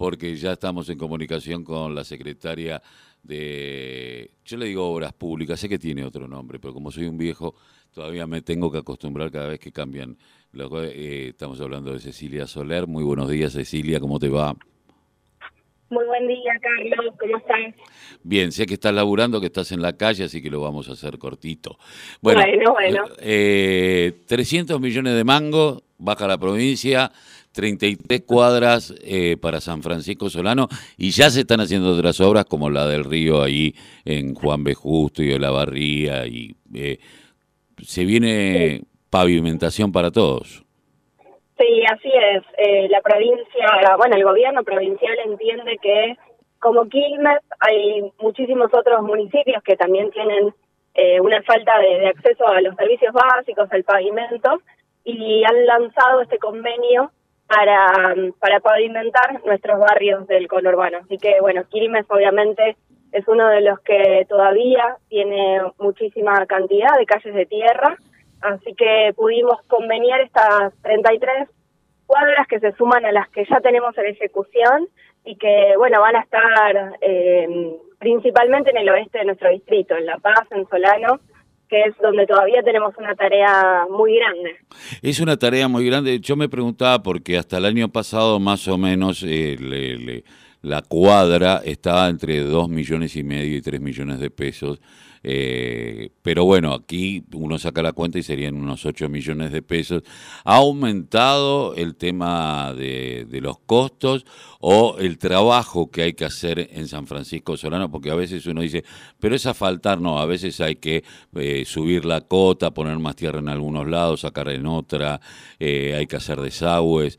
porque ya estamos en comunicación con la secretaria de, yo le digo obras públicas, sé que tiene otro nombre, pero como soy un viejo, todavía me tengo que acostumbrar cada vez que cambian. Eh, estamos hablando de Cecilia Soler. Muy buenos días, Cecilia, ¿cómo te va? Muy buen día, Carlos, ¿cómo estás? Bien, sé que estás laburando, que estás en la calle, así que lo vamos a hacer cortito. Bueno, bueno. Eh, 300 millones de mango, baja la provincia, 33 cuadras eh, para San Francisco Solano y ya se están haciendo otras obras como la del río ahí en Juan B. Justo y de la Barría y eh, se viene pavimentación para todos. Sí, así es. Eh, la provincia, bueno, el gobierno provincial entiende que como Quilmes hay muchísimos otros municipios que también tienen una falta de acceso a los servicios básicos, al pavimento, y han lanzado este convenio para, para pavimentar nuestros barrios del conurbano. Así que, bueno, Quilmes obviamente es uno de los que todavía tiene muchísima cantidad de calles de tierra, así que pudimos conveniar estas 33 cuadras que se suman a las que ya tenemos en ejecución y que, bueno, van a estar eh, principalmente en el oeste de nuestro distrito, en La Paz, en Solano, que es donde todavía tenemos una tarea muy grande. Es una tarea muy grande. Yo me preguntaba porque hasta el año pasado más o menos eh, la cuadra estaba entre 2 millones y medio y 3 millones de pesos eh, pero bueno, aquí uno saca la cuenta y serían unos 8 millones de pesos. ¿Ha aumentado el tema de, los costos o el trabajo que hay que hacer en San Francisco Solano? Porque a veces uno dice, pero es a faltar, no, a veces hay que eh, subir la cota, poner más tierra en algunos lados, sacar en otra, eh, hay que hacer desagües.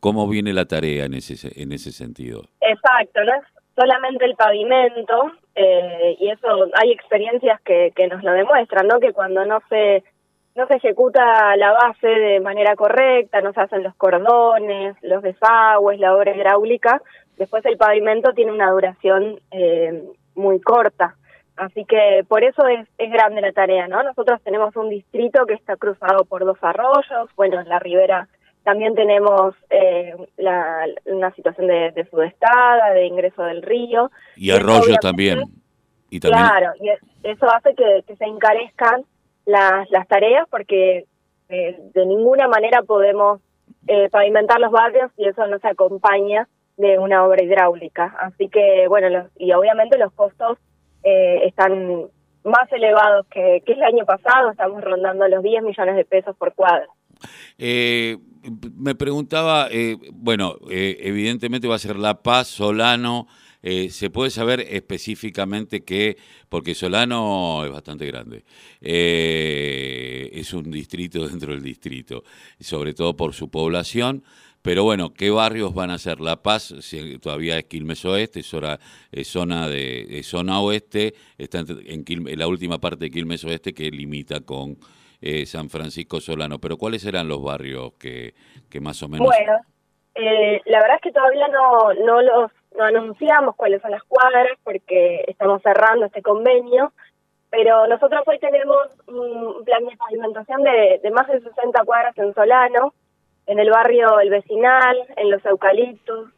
¿Cómo viene la tarea en ese, en ese sentido? Exacto, no solamente el pavimento, eh, y eso hay experiencias que, que nos lo demuestran, ¿no? Que cuando no se no se ejecuta la base de manera correcta, no se hacen los cordones, los desagües, la obra hidráulica, después el pavimento tiene una duración eh, muy corta. Así que por eso es, es grande la tarea, ¿no? Nosotros tenemos un distrito que está cruzado por dos arroyos, bueno, la ribera también tenemos eh, la, una situación de, de, sudestada, de ingreso del río. Y arroyos también. Y también. Claro, y eso hace que, se encarezcan las, las tareas porque eh, de ninguna manera podemos eh, pavimentar los barrios y eso no se acompaña de una obra hidráulica. Así que, bueno, y obviamente los costos eh, están más elevados que, que el año pasado, estamos rondando los 10 millones de pesos por cuadro. Eh, me preguntaba, eh, bueno, eh, evidentemente va a ser La Paz, Solano. ¿Se puede saber específicamente qué? Porque Solano es bastante grande. es un distrito dentro del distrito, sobre todo por su población. Pero bueno, ¿qué barrios van a ser? La Paz si todavía es Quilmes Oeste, es, zona de zona oeste, está en, en, la última parte de Quilmes Oeste que limita con eh, San Francisco Solano, pero ¿cuáles eran los barrios que, que más o menos... Bueno, eh, la verdad es que todavía no, no los no anunciamos cuáles son las cuadras porque estamos cerrando este convenio, pero nosotros hoy tenemos un plan de pavimentación de, de más de 60 cuadras en Solano, en el barrio El Vecinal, en Los Eucaliptos,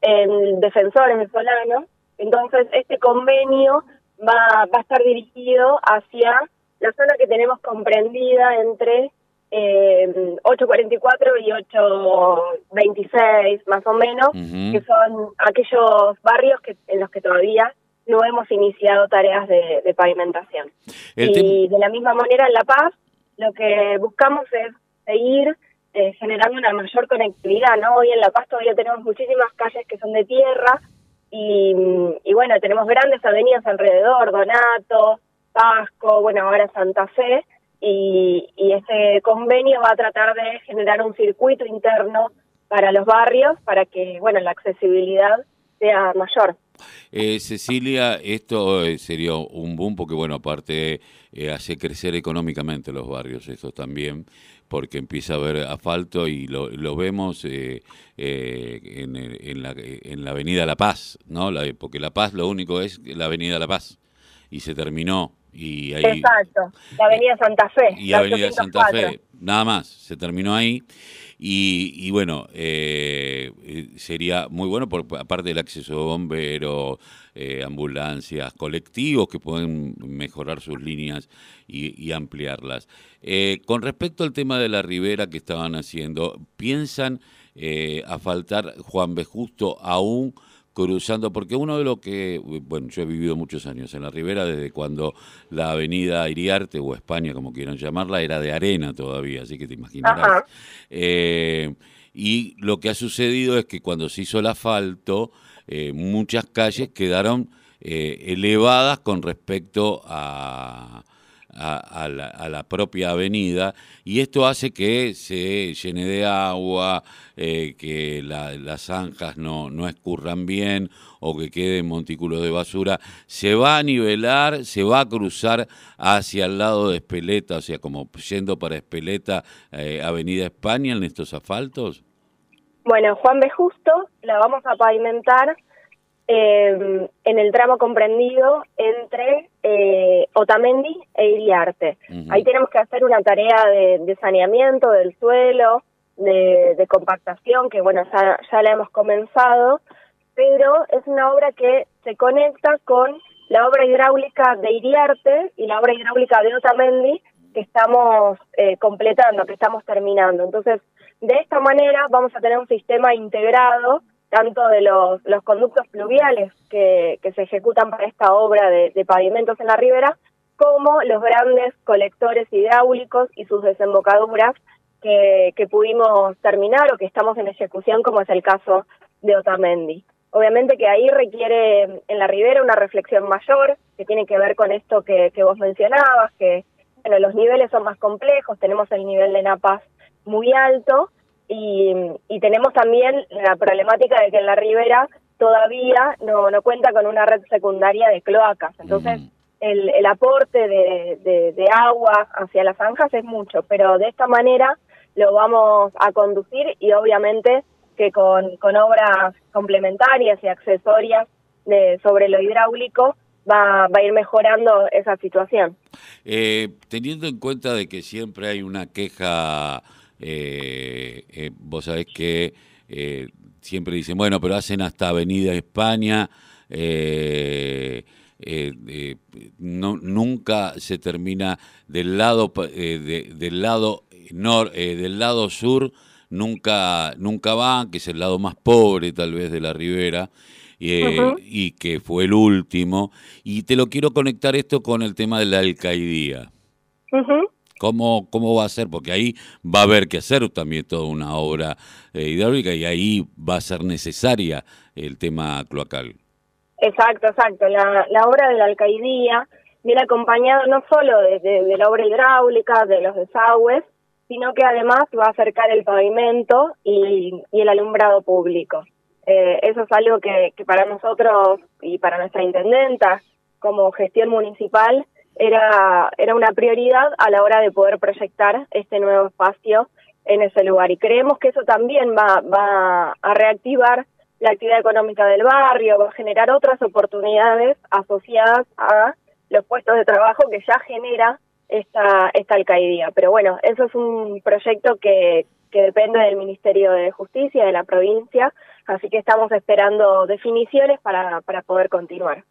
en Defensores de Solano. Entonces, este convenio va, va a estar dirigido hacia la zona que tenemos comprendida entre eh, 844 y 826 más o menos, que son aquellos barrios que en los que todavía no hemos iniciado tareas de, pavimentación. y de la misma manera en La Paz, lo que buscamos es seguir eh, generando una mayor conectividad, ¿no? Hoy en La Paz todavía tenemos muchísimas calles que son de tierra y, y bueno, tenemos grandes avenidas alrededor, Donato, Pasco, bueno, ahora Santa Fe, y, este convenio va a tratar de generar un circuito interno para los barrios para que, bueno, la accesibilidad sea mayor. Eh, Cecilia, esto eh, sería un boom porque, bueno, aparte eh, hace crecer económicamente los barrios, esto también, porque empieza a haber asfalto y lo, lo vemos eh, en, en, la, en la Avenida La Paz, ¿no? La, porque La Paz lo único es la Avenida La Paz y se terminó y Exacto, la Avenida Santa Fe. Y la Avenida Santa Fe, nada más, se terminó ahí. Y, bueno, eh, eh, sería muy bueno, por, aparte del acceso a bomberos, eh, ambulancias, colectivos que pueden mejorar sus líneas y, ampliarlas. con respecto al tema de la ribera que estaban haciendo, ¿piensan a faltar Juan B. Justo aún? Cruzando, porque uno de lo que, bueno, yo he vivido muchos años en la ribera desde cuando la avenida Iriarte o España, como quieran llamarla, era de arena todavía, así que te imaginarás. Eh, y lo que ha sucedido es que cuando se hizo el asfalto, eh, muchas calles quedaron eh, elevadas con respecto a, a, la, propia avenida y esto hace que se llene de agua, eh, que las zanjas no, no escurran bien o que queden montículos de basura. Se va a nivelar, se va a cruzar hacia el lado de Espeleta, o sea, como yendo para Espeleta, eh, Avenida España en estos asfaltos. Bueno, Juan B. Justo la vamos a pavimentar eh, en el tramo comprendido entre eh, Otamendi e Iriarte. Ahí tenemos que hacer una tarea de, saneamiento del suelo, de, compactación, que bueno, ya, ya, la hemos comenzado, pero es una obra que se conecta con la obra hidráulica de Iriarte y la obra hidráulica de Otamendi que estamos eh, completando, que estamos terminando. Entonces, de esta manera vamos a tener un sistema integrado tanto de los, los conductos pluviales que, que se ejecutan para esta obra de, pavimentos en la ribera, como los grandes colectores hidráulicos y sus desembocaduras que, que pudimos terminar o que estamos en ejecución, como es el caso de Otamendi. Obviamente que ahí requiere en la ribera una reflexión mayor, que tiene que ver con esto que, que vos mencionabas, que bueno, los niveles son más complejos, tenemos el nivel de napas muy alto, y, tenemos también la problemática de que en la ribera todavía no, no cuenta con una red secundaria de cloacas. Entonces, el, el, aporte de, de, agua hacia las zanjas es mucho, pero de esta manera lo vamos a conducir y obviamente que con, con obras complementarias y accesorias de, sobre lo hidráulico va, va a ir mejorando esa situación. Eh, teniendo en cuenta de que siempre hay una queja eh, eh, vos sabés que eh, siempre dicen, bueno, pero hacen hasta Avenida España, eh, no, nunca se termina del lado, del lado nor, del lado sur, nunca, nunca van, que es el lado más pobre tal vez de la ribera. y que fue el último. Y te lo quiero conectar esto con el tema de la alcaidía. ¿Cómo, ¿Cómo va a ser? Porque ahí va a haber que hacer también toda una obra eh, hidráulica y ahí va a ser necesaria el tema cloacal. Exacto, exacto. La, la obra de la alcaidía viene acompañado no solo de, la obra hidráulica, de los desagües, sino que además va a acercar el pavimento y, el alumbrado público. Eh, eso es algo que para nosotros y para nuestra intendenta como gestión municipal era, era una prioridad a la hora de poder proyectar este nuevo espacio en ese lugar. Y creemos que eso también va, va a reactivar la actividad económica del barrio, va a generar otras oportunidades asociadas a los puestos de trabajo que ya genera esta, esta alcaldía. Pero bueno, eso es un proyecto que, que depende del Ministerio de Justicia, de la provincia, así que estamos esperando definiciones para, para poder continuar.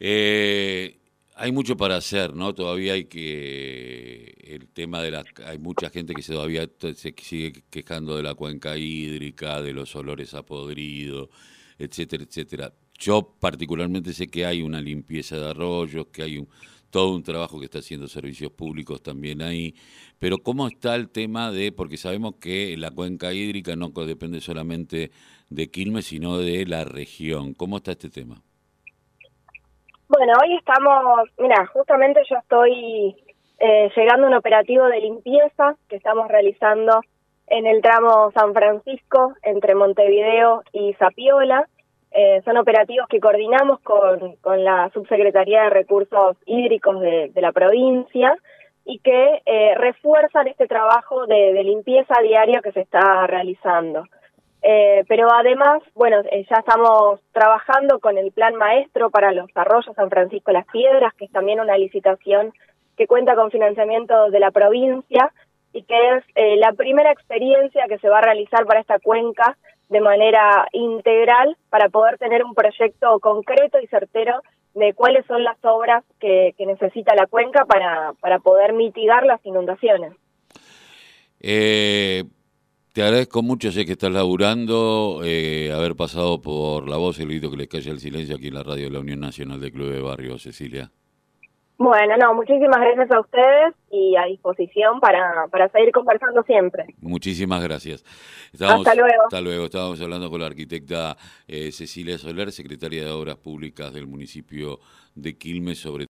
Eh, hay mucho para hacer, ¿no? Todavía hay que el tema de la hay mucha gente que se todavía se sigue quejando de la cuenca hídrica, de los olores a podrido, etcétera, etcétera. Yo particularmente sé que hay una limpieza de arroyos, que hay un, todo un trabajo que está haciendo servicios públicos también ahí, pero ¿cómo está el tema de, porque sabemos que la cuenca hídrica no depende solamente de Quilmes, sino de la región, ¿cómo está este tema? Bueno, hoy estamos, mira, justamente yo estoy eh, llegando a un operativo de limpieza que estamos realizando en el tramo San Francisco entre Montevideo y Zapiola. Eh, son operativos que coordinamos con, con la Subsecretaría de Recursos Hídricos de, la provincia y que eh, refuerzan este trabajo de, de limpieza diaria que se está realizando. Eh, pero además, bueno, eh, ya estamos trabajando con el plan maestro para los arroyos San Francisco Las Piedras, que es también una licitación que cuenta con financiamiento de la provincia y que es eh, la primera experiencia que se va a realizar para esta cuenca de manera integral para poder tener un proyecto concreto y certero de cuáles son las obras que, necesita la cuenca para, para poder mitigar las inundaciones. Eh, te agradezco mucho, sé que estás laburando, eh, haber pasado por la voz, el grito que les calle el silencio aquí en la radio de la Unión Nacional de Club de Barrio, Cecilia. Bueno, no, muchísimas gracias a ustedes y a disposición para, para seguir conversando siempre. Muchísimas gracias. hasta luego. Hasta luego. Estábamos hablando con la arquitecta eh, Cecilia Soler, secretaria de Obras Públicas del municipio de Quilmes, sobre